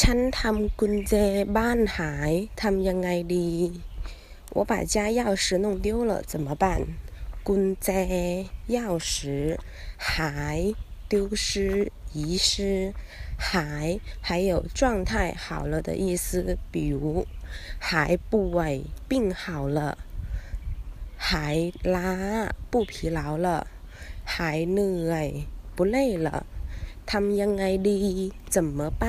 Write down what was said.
ฉันทำกุญแจบ้านหายทำยังไงดี我把家钥匙弄丢了怎么办กุญแจ钥匙หาย丢失遗失หาย还有状态好了的意思比如หายป่วย病好了หายล้า不疲劳了หายเหนื่อย不累了ทำยังไงดี怎么办